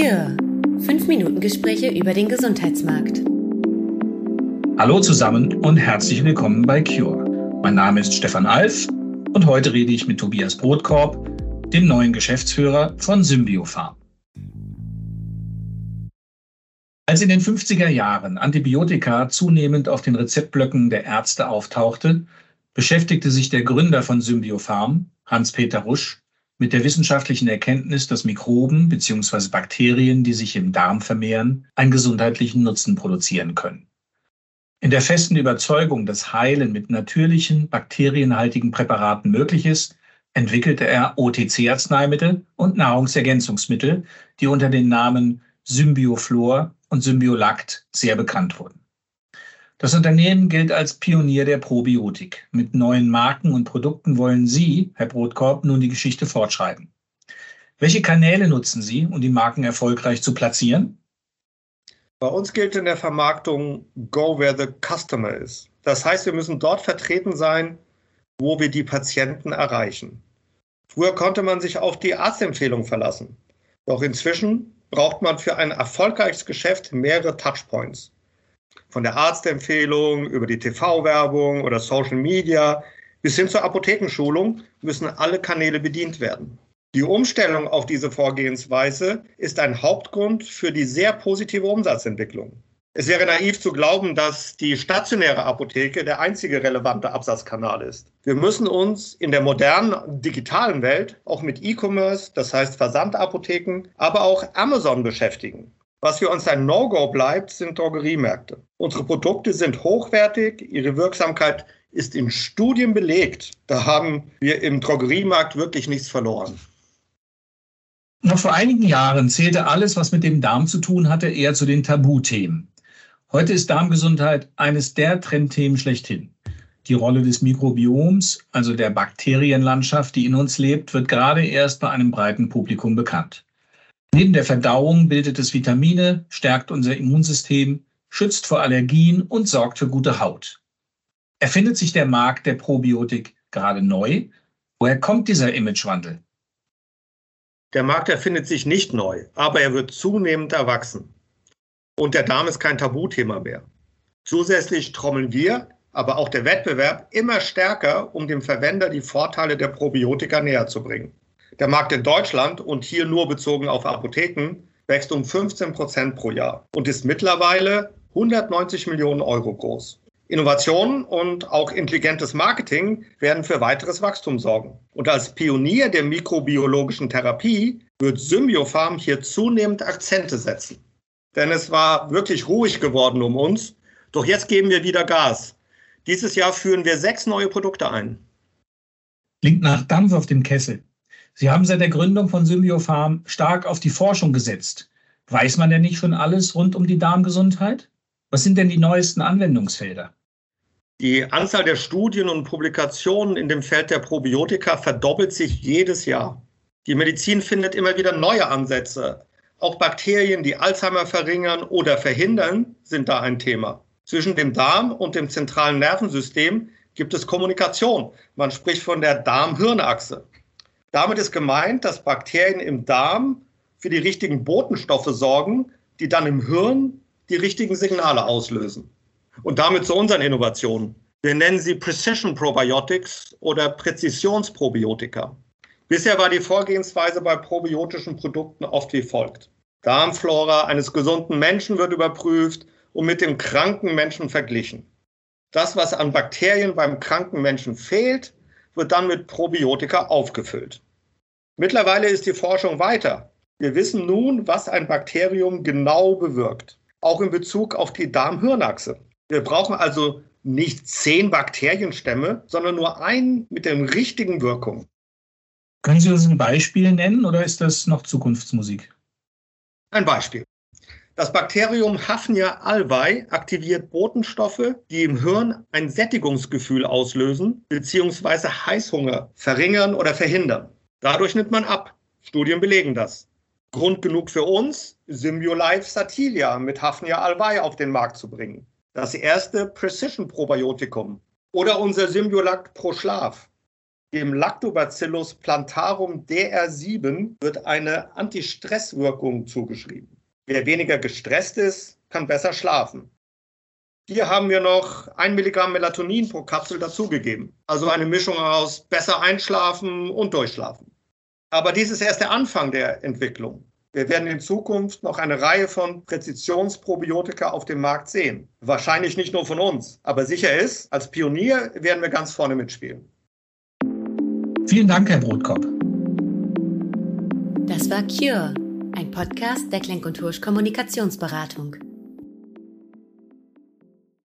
Cure. Fünf Minuten Gespräche über den Gesundheitsmarkt. Hallo zusammen und herzlich willkommen bei Cure. Mein Name ist Stefan Alf und heute rede ich mit Tobias Brotkorb, dem neuen Geschäftsführer von Symbiofarm. Als in den 50er Jahren Antibiotika zunehmend auf den Rezeptblöcken der Ärzte auftauchte, beschäftigte sich der Gründer von Symbiofarm, Hans-Peter Rusch, mit der wissenschaftlichen Erkenntnis, dass Mikroben bzw. Bakterien, die sich im Darm vermehren, einen gesundheitlichen Nutzen produzieren können. In der festen Überzeugung, dass Heilen mit natürlichen, bakterienhaltigen Präparaten möglich ist, entwickelte er OTC-Arzneimittel und Nahrungsergänzungsmittel, die unter den Namen Symbioflor und Symbiolakt sehr bekannt wurden. Das Unternehmen gilt als Pionier der Probiotik. Mit neuen Marken und Produkten wollen Sie, Herr Brotkorb, nun die Geschichte fortschreiben. Welche Kanäle nutzen Sie, um die Marken erfolgreich zu platzieren? Bei uns gilt in der Vermarktung Go where the customer is. Das heißt, wir müssen dort vertreten sein, wo wir die Patienten erreichen. Früher konnte man sich auf die Arztempfehlung verlassen. Doch inzwischen braucht man für ein erfolgreiches Geschäft mehrere Touchpoints. Von der Arztempfehlung über die TV-Werbung oder Social Media bis hin zur Apothekenschulung müssen alle Kanäle bedient werden. Die Umstellung auf diese Vorgehensweise ist ein Hauptgrund für die sehr positive Umsatzentwicklung. Es wäre naiv zu glauben, dass die stationäre Apotheke der einzige relevante Absatzkanal ist. Wir müssen uns in der modernen digitalen Welt auch mit E-Commerce, das heißt Versandapotheken, aber auch Amazon beschäftigen. Was für uns ein No-Go bleibt, sind Drogeriemärkte. Unsere Produkte sind hochwertig, ihre Wirksamkeit ist in Studien belegt. Da haben wir im Drogeriemarkt wirklich nichts verloren. Noch vor einigen Jahren zählte alles, was mit dem Darm zu tun hatte, eher zu den Tabuthemen. Heute ist Darmgesundheit eines der Trendthemen schlechthin. Die Rolle des Mikrobioms, also der Bakterienlandschaft, die in uns lebt, wird gerade erst bei einem breiten Publikum bekannt. Neben der Verdauung bildet es Vitamine, stärkt unser Immunsystem, schützt vor Allergien und sorgt für gute Haut. Erfindet sich der Markt der Probiotik gerade neu? Woher kommt dieser Imagewandel? Der Markt erfindet sich nicht neu, aber er wird zunehmend erwachsen. Und der Darm ist kein Tabuthema mehr. Zusätzlich trommeln wir, aber auch der Wettbewerb immer stärker, um dem Verwender die Vorteile der Probiotika näher zu bringen. Der Markt in Deutschland und hier nur bezogen auf Apotheken wächst um 15 Prozent pro Jahr und ist mittlerweile 190 Millionen Euro groß. Innovationen und auch intelligentes Marketing werden für weiteres Wachstum sorgen. Und als Pionier der mikrobiologischen Therapie wird Symbiofarm hier zunehmend Akzente setzen. Denn es war wirklich ruhig geworden um uns. Doch jetzt geben wir wieder Gas. Dieses Jahr führen wir sechs neue Produkte ein. Klingt nach Dampf auf dem Kessel. Sie haben seit der Gründung von Symbiofarm stark auf die Forschung gesetzt. Weiß man denn nicht schon alles rund um die Darmgesundheit? Was sind denn die neuesten Anwendungsfelder? Die Anzahl der Studien und Publikationen in dem Feld der Probiotika verdoppelt sich jedes Jahr. Die Medizin findet immer wieder neue Ansätze. Auch Bakterien, die Alzheimer verringern oder verhindern, sind da ein Thema. Zwischen dem Darm und dem zentralen Nervensystem gibt es Kommunikation. Man spricht von der Darm-Hirn-Achse. Damit ist gemeint, dass Bakterien im Darm für die richtigen Botenstoffe sorgen, die dann im Hirn die richtigen Signale auslösen. Und damit zu unseren Innovationen. Wir nennen sie Precision Probiotics oder Präzisionsprobiotika. Bisher war die Vorgehensweise bei probiotischen Produkten oft wie folgt. Darmflora eines gesunden Menschen wird überprüft und mit dem kranken Menschen verglichen. Das, was an Bakterien beim kranken Menschen fehlt, wird dann mit Probiotika aufgefüllt. Mittlerweile ist die Forschung weiter. Wir wissen nun, was ein Bakterium genau bewirkt, auch in Bezug auf die Darm-Hirn-Achse. Wir brauchen also nicht zehn Bakterienstämme, sondern nur einen mit den richtigen Wirkungen. Können Sie uns ein Beispiel nennen oder ist das noch Zukunftsmusik? Ein Beispiel. Das Bakterium Hafnia alvei aktiviert Botenstoffe, die im Hirn ein Sättigungsgefühl auslösen bzw. Heißhunger verringern oder verhindern. Dadurch nimmt man ab. Studien belegen das. Grund genug für uns, Symbiolife Satilia mit Hafnia alvei auf den Markt zu bringen. Das erste Precision Probiotikum. Oder unser Symbiolakt pro Schlaf. Dem Lactobacillus plantarum DR7 wird eine Antistresswirkung zugeschrieben. Wer weniger gestresst ist, kann besser schlafen. Hier haben wir noch ein Milligramm Melatonin pro Kapsel dazugegeben. Also eine Mischung aus besser einschlafen und durchschlafen. Aber dies ist erst der Anfang der Entwicklung. Wir werden in Zukunft noch eine Reihe von Präzisionsprobiotika auf dem Markt sehen. Wahrscheinlich nicht nur von uns, aber sicher ist, als Pionier werden wir ganz vorne mitspielen. Vielen Dank, Herr Brotkopf. Das war Cure, ein Podcast der Klenk und Hursch Kommunikationsberatung.